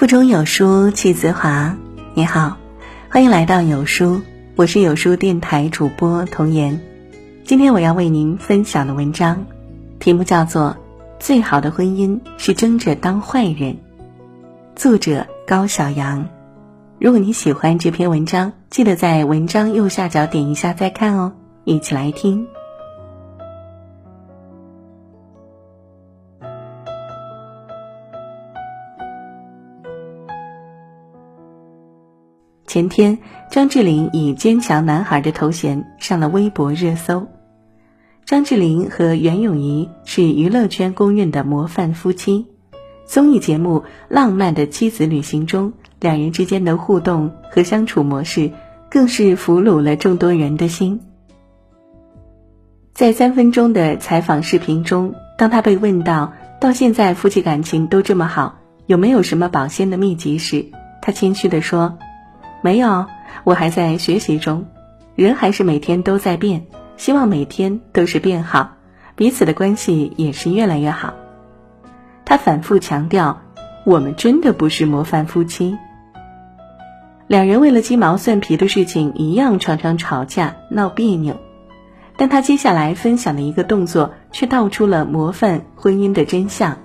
腹中有书气自华。你好，欢迎来到有书，我是有书电台主播童言。今天我要为您分享的文章，题目叫做《最好的婚姻是争着当坏人》，作者高小阳。如果你喜欢这篇文章，记得在文章右下角点一下再看哦。一起来听。前天，张智霖以“坚强男孩”的头衔上了微博热搜。张智霖和袁咏仪是娱乐圈公认的模范夫妻。综艺节目《浪漫的妻子旅行》中，两人之间的互动和相处模式，更是俘虏了众多人的心。在三分钟的采访视频中，当他被问到到现在夫妻感情都这么好，有没有什么保鲜的秘籍时，他谦虚地说。没有，我还在学习中，人还是每天都在变，希望每天都是变好，彼此的关系也是越来越好。他反复强调，我们真的不是模范夫妻。两人为了鸡毛蒜皮的事情一样，常常吵架闹别扭，但他接下来分享的一个动作，却道出了模范婚姻的真相。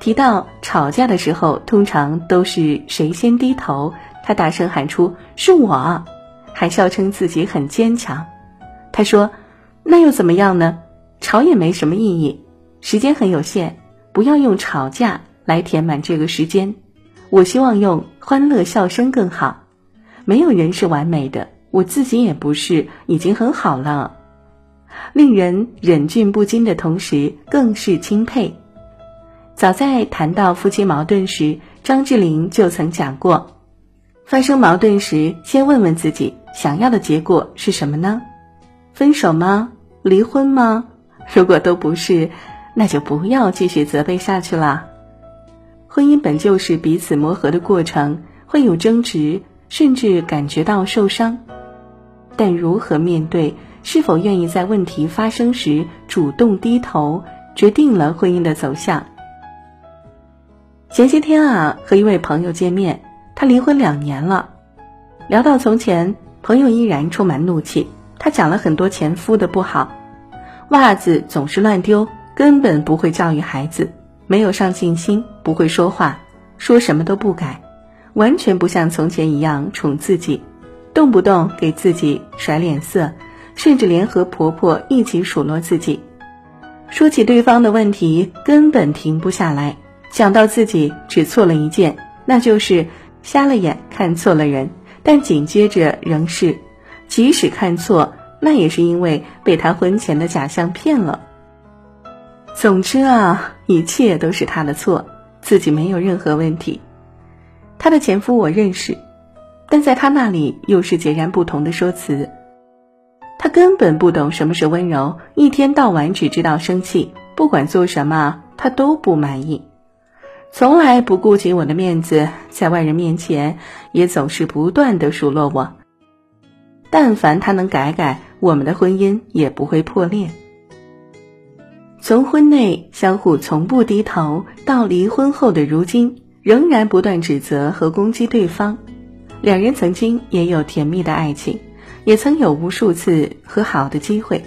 提到吵架的时候，通常都是谁先低头？他大声喊出：“是我！”还笑称自己很坚强。他说：“那又怎么样呢？吵也没什么意义，时间很有限，不要用吵架来填满这个时间。我希望用欢乐笑声更好。没有人是完美的，我自己也不是，已经很好了。”令人忍俊不禁的同时，更是钦佩。早在谈到夫妻矛盾时，张智霖就曾讲过。发生矛盾时，先问问自己想要的结果是什么呢？分手吗？离婚吗？如果都不是，那就不要继续责备下去了。婚姻本就是彼此磨合的过程，会有争执，甚至感觉到受伤。但如何面对，是否愿意在问题发生时主动低头，决定了婚姻的走向。前些天啊，和一位朋友见面。他离婚两年了，聊到从前，朋友依然充满怒气。他讲了很多前夫的不好，袜子总是乱丢，根本不会教育孩子，没有上进心，不会说话，说什么都不改，完全不像从前一样宠自己，动不动给自己甩脸色，甚至连和婆婆一起数落自己。说起对方的问题，根本停不下来，讲到自己只错了一件，那就是。瞎了眼看错了人，但紧接着仍是，即使看错，那也是因为被他婚前的假象骗了。总之啊，一切都是他的错，自己没有任何问题。他的前夫我认识，但在他那里又是截然不同的说辞。他根本不懂什么是温柔，一天到晚只知道生气，不管做什么他都不满意。从来不顾及我的面子，在外人面前也总是不断的数落我。但凡他能改改，我们的婚姻也不会破裂。从婚内相互从不低头，到离婚后的如今，仍然不断指责和攻击对方。两人曾经也有甜蜜的爱情，也曾有无数次和好的机会，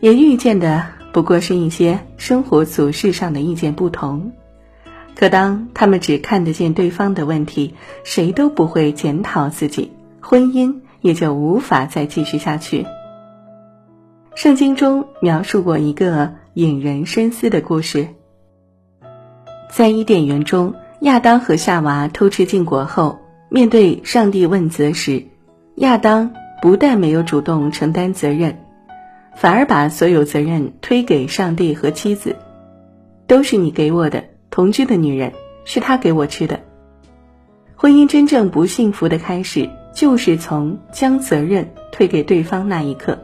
也遇见的不过是一些生活琐事上的意见不同。可当他们只看得见对方的问题，谁都不会检讨自己，婚姻也就无法再继续下去。圣经中描述过一个引人深思的故事，在伊甸园中，亚当和夏娃偷吃禁果后，面对上帝问责时，亚当不但没有主动承担责任，反而把所有责任推给上帝和妻子，都是你给我的。同居的女人是他给我吃的。婚姻真正不幸福的开始，就是从将责任推给对方那一刻。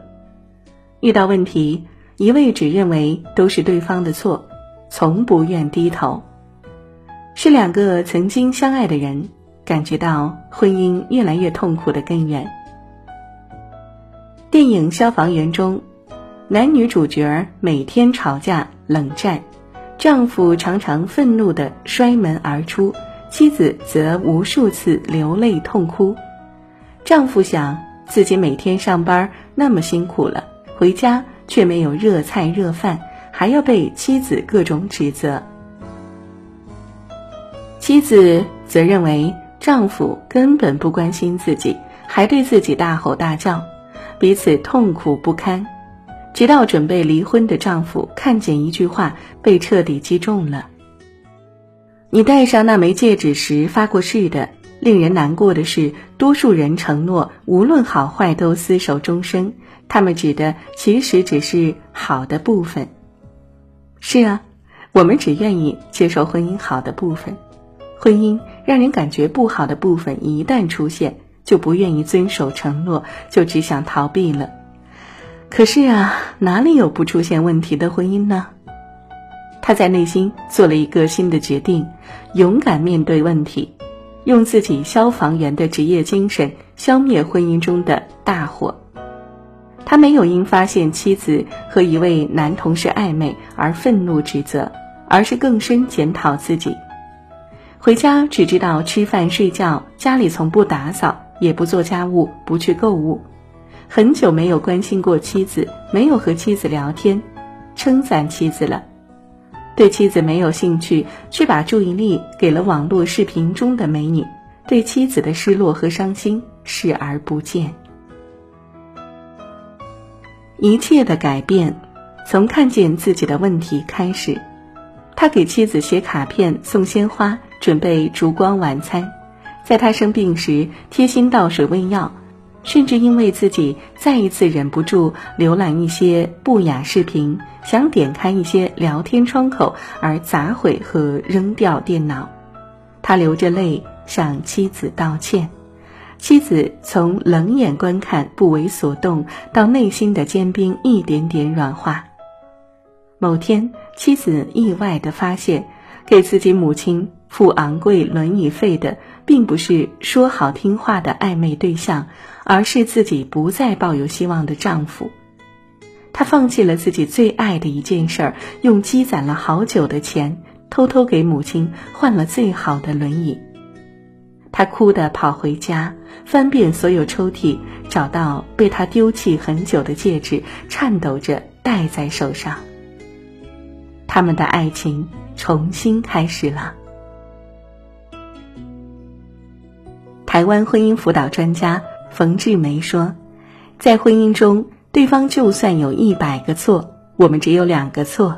遇到问题，一味只认为都是对方的错，从不愿低头，是两个曾经相爱的人感觉到婚姻越来越痛苦的根源。电影《消防员》中，男女主角每天吵架冷战。丈夫常常愤怒地摔门而出，妻子则无数次流泪痛哭。丈夫想自己每天上班那么辛苦了，回家却没有热菜热饭，还要被妻子各种指责。妻子则认为丈夫根本不关心自己，还对自己大吼大叫，彼此痛苦不堪。直到准备离婚的丈夫看见一句话，被彻底击中了：“你戴上那枚戒指时发过誓的。”令人难过的是，多数人承诺无论好坏都厮守终生，他们指的其实只是好的部分。是啊，我们只愿意接受婚姻好的部分，婚姻让人感觉不好的部分一旦出现，就不愿意遵守承诺，就只想逃避了。可是啊，哪里有不出现问题的婚姻呢？他在内心做了一个新的决定，勇敢面对问题。用自己消防员的职业精神消灭婚姻中的大火。他没有因发现妻子和一位男同事暧昧而愤怒指责，而是更深检讨自己。回家只知道吃饭睡觉，家里从不打扫，也不做家务，不去购物，很久没有关心过妻子，没有和妻子聊天，称赞妻子了。对妻子没有兴趣，却把注意力给了网络视频中的美女，对妻子的失落和伤心视而不见。一切的改变，从看见自己的问题开始。他给妻子写卡片、送鲜花，准备烛光晚餐，在他生病时贴心倒水喂药。甚至因为自己再一次忍不住浏览一些不雅视频，想点开一些聊天窗口而砸毁和扔掉电脑，他流着泪向妻子道歉。妻子从冷眼观看、不为所动，到内心的坚冰一点点软化。某天，妻子意外地发现，给自己母亲付昂贵轮椅费的。并不是说好听话的暧昧对象，而是自己不再抱有希望的丈夫。她放弃了自己最爱的一件事儿，用积攒了好久的钱，偷偷给母亲换了最好的轮椅。她哭的跑回家，翻遍所有抽屉，找到被他丢弃很久的戒指，颤抖着戴在手上。他们的爱情重新开始了。台湾婚姻辅导专家冯志梅说：“在婚姻中，对方就算有一百个错，我们只有两个错，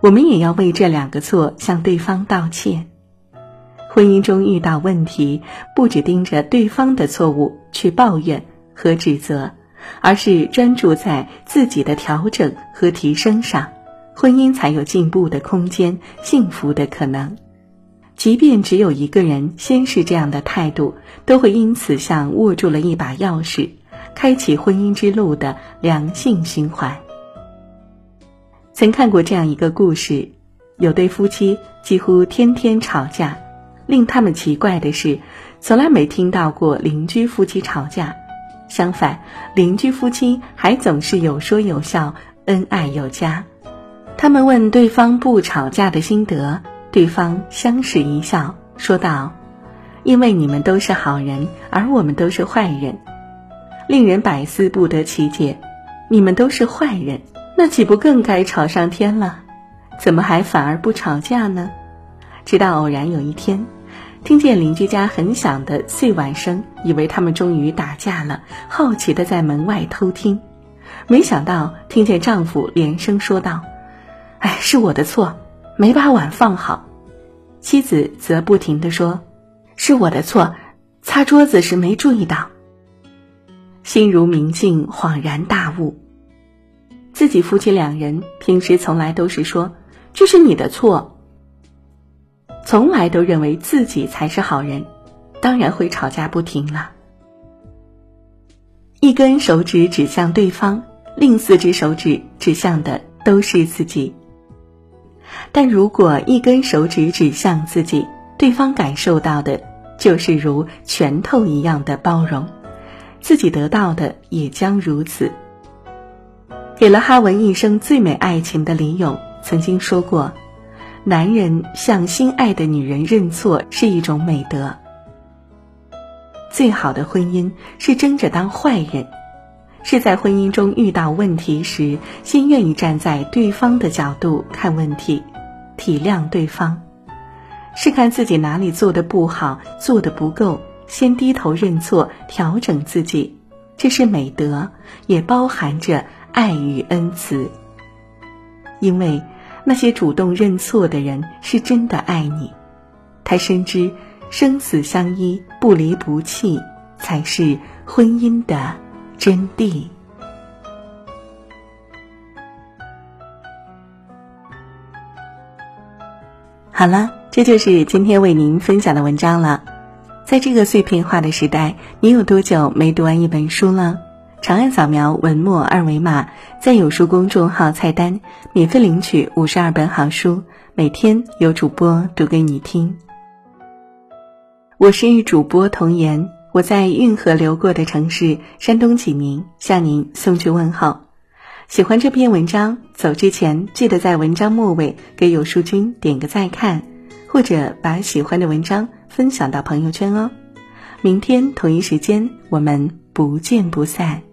我们也要为这两个错向对方道歉。婚姻中遇到问题，不只盯着对方的错误去抱怨和指责，而是专注在自己的调整和提升上，婚姻才有进步的空间，幸福的可能。”即便只有一个人先是这样的态度，都会因此像握住了一把钥匙，开启婚姻之路的良性循环。曾看过这样一个故事：有对夫妻几乎天天吵架，令他们奇怪的是，从来没听到过邻居夫妻吵架。相反，邻居夫妻还总是有说有笑，恩爱有加。他们问对方不吵架的心得。对方相视一笑，说道：“因为你们都是好人，而我们都是坏人，令人百思不得其解。你们都是坏人，那岂不更该吵上天了？怎么还反而不吵架呢？”直到偶然有一天，听见邻居家很响的碎碗声，以为他们终于打架了，好奇的在门外偷听，没想到听见丈夫连声说道：“哎，是我的错。”没把碗放好，妻子则不停的说：“是我的错，擦桌子时没注意到。”心如明镜，恍然大悟，自己夫妻两人平时从来都是说：“这是你的错。”从来都认为自己才是好人，当然会吵架不停了。一根手指指向对方，另四只手指指向的都是自己。但如果一根手指指向自己，对方感受到的就是如拳头一样的包容，自己得到的也将如此。给了哈文一生最美爱情的李咏曾经说过：“男人向心爱的女人认错是一种美德。最好的婚姻是争着当坏人，是在婚姻中遇到问题时，先愿意站在对方的角度看问题，体谅对方，是看自己哪里做的不好，做的不够，先低头认错，调整自己，这是美德，也包含着爱与恩慈。因为那些主动认错的人是真的爱你，他深知。生死相依，不离不弃，才是婚姻的真谛。好了，这就是今天为您分享的文章了。在这个碎片化的时代，你有多久没读完一本书了？长按扫描文末二维码，在有书公众号菜单免费领取五十二本好书，每天有主播读给你听。我是主播童言，我在运河流过的城市山东济宁向您送去问候。喜欢这篇文章，走之前记得在文章末尾给有书君点个再看，或者把喜欢的文章分享到朋友圈哦。明天同一时间，我们不见不散。